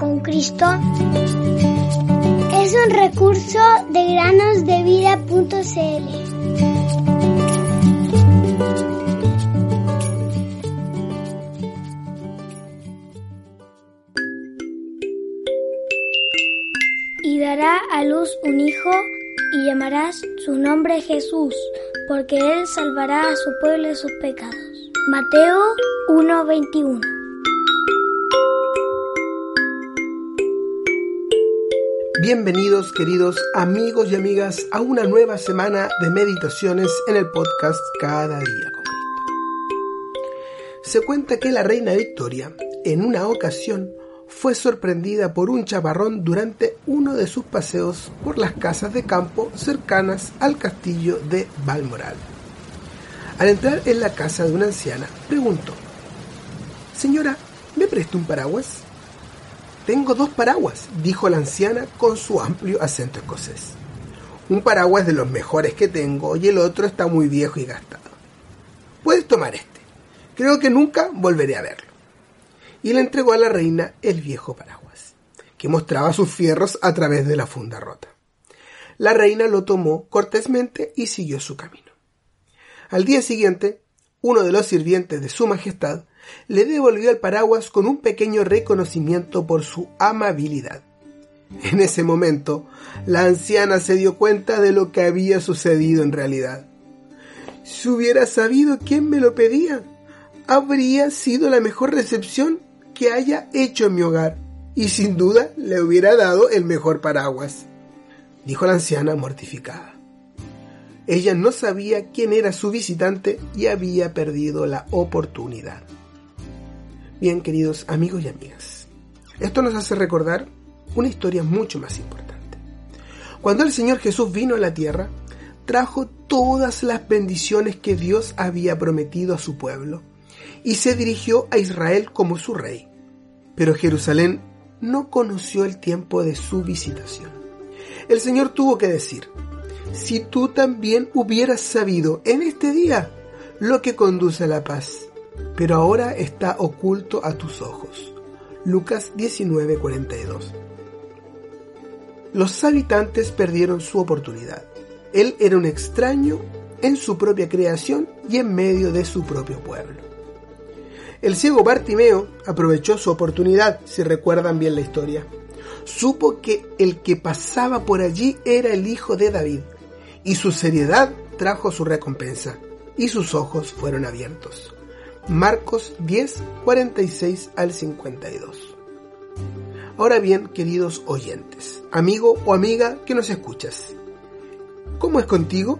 con Cristo es un recurso de granosdevida.cl. Y dará a luz un hijo y llamarás su nombre Jesús, porque él salvará a su pueblo de sus pecados. Mateo 1:21 Bienvenidos queridos amigos y amigas a una nueva semana de meditaciones en el podcast Cada día con Cristo. Se cuenta que la reina Victoria en una ocasión fue sorprendida por un chaparrón durante uno de sus paseos por las casas de campo cercanas al castillo de Balmoral. Al entrar en la casa de una anciana, preguntó, Señora, ¿me presta un paraguas? Tengo dos paraguas, dijo la anciana con su amplio acento escocés. Un paraguas de los mejores que tengo y el otro está muy viejo y gastado. Puedes tomar este. Creo que nunca volveré a verlo. Y le entregó a la reina el viejo paraguas, que mostraba sus fierros a través de la funda rota. La reina lo tomó cortésmente y siguió su camino. Al día siguiente, uno de los sirvientes de su majestad le devolvió el paraguas con un pequeño reconocimiento por su amabilidad. En ese momento, la anciana se dio cuenta de lo que había sucedido en realidad. Si hubiera sabido quién me lo pedía, habría sido la mejor recepción que haya hecho en mi hogar, y sin duda le hubiera dado el mejor paraguas, dijo la anciana mortificada. Ella no sabía quién era su visitante y había perdido la oportunidad. Bien, queridos amigos y amigas, esto nos hace recordar una historia mucho más importante. Cuando el Señor Jesús vino a la tierra, trajo todas las bendiciones que Dios había prometido a su pueblo y se dirigió a Israel como su rey. Pero Jerusalén no conoció el tiempo de su visitación. El Señor tuvo que decir, si tú también hubieras sabido en este día lo que conduce a la paz, pero ahora está oculto a tus ojos. Lucas 19:42. Los habitantes perdieron su oportunidad. Él era un extraño en su propia creación y en medio de su propio pueblo. El ciego Bartimeo aprovechó su oportunidad, si recuerdan bien la historia. Supo que el que pasaba por allí era el hijo de David, y su seriedad trajo su recompensa, y sus ojos fueron abiertos. Marcos 10, 46 al 52. Ahora bien, queridos oyentes, amigo o amiga que nos escuchas, ¿cómo es contigo?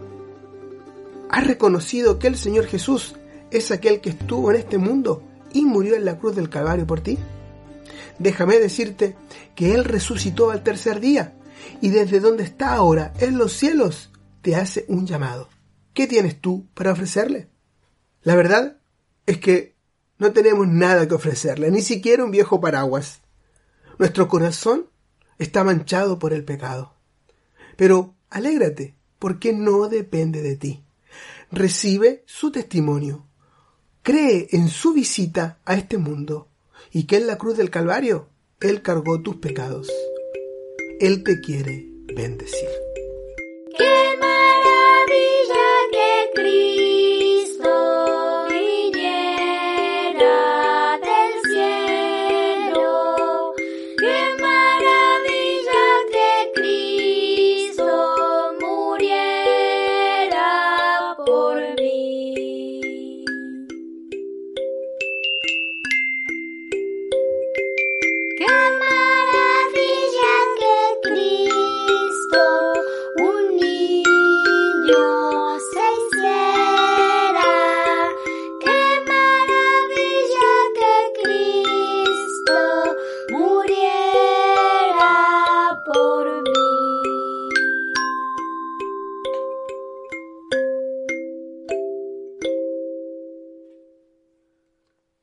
¿Has reconocido que el Señor Jesús es aquel que estuvo en este mundo y murió en la cruz del Calvario por ti? Déjame decirte que Él resucitó al tercer día y desde donde está ahora, en los cielos, te hace un llamado. ¿Qué tienes tú para ofrecerle? La verdad es que no tenemos nada que ofrecerle, ni siquiera un viejo paraguas. Nuestro corazón está manchado por el pecado. Pero alégrate, porque no depende de ti. Recibe su testimonio. Cree en su visita a este mundo y que en la cruz del Calvario Él cargó tus pecados. Él te quiere bendecir. ¡Qué maravilla que